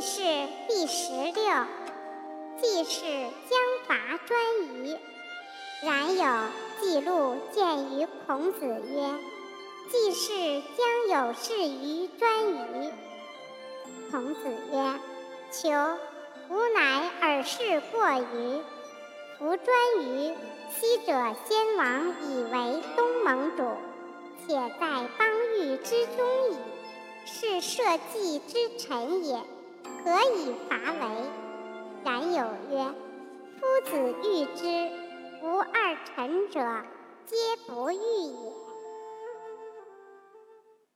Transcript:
是第十六。季氏将伐专夷，然有记录见于孔子曰：“季氏将有事于专夷。”孔子曰：“求，吾乃尔事过于。夫专于昔者先王以为东盟主，且在邦域之中矣。是社稷之臣也，何以伐为？”然有曰：“夫子欲之，吾二臣者，皆不欲也。”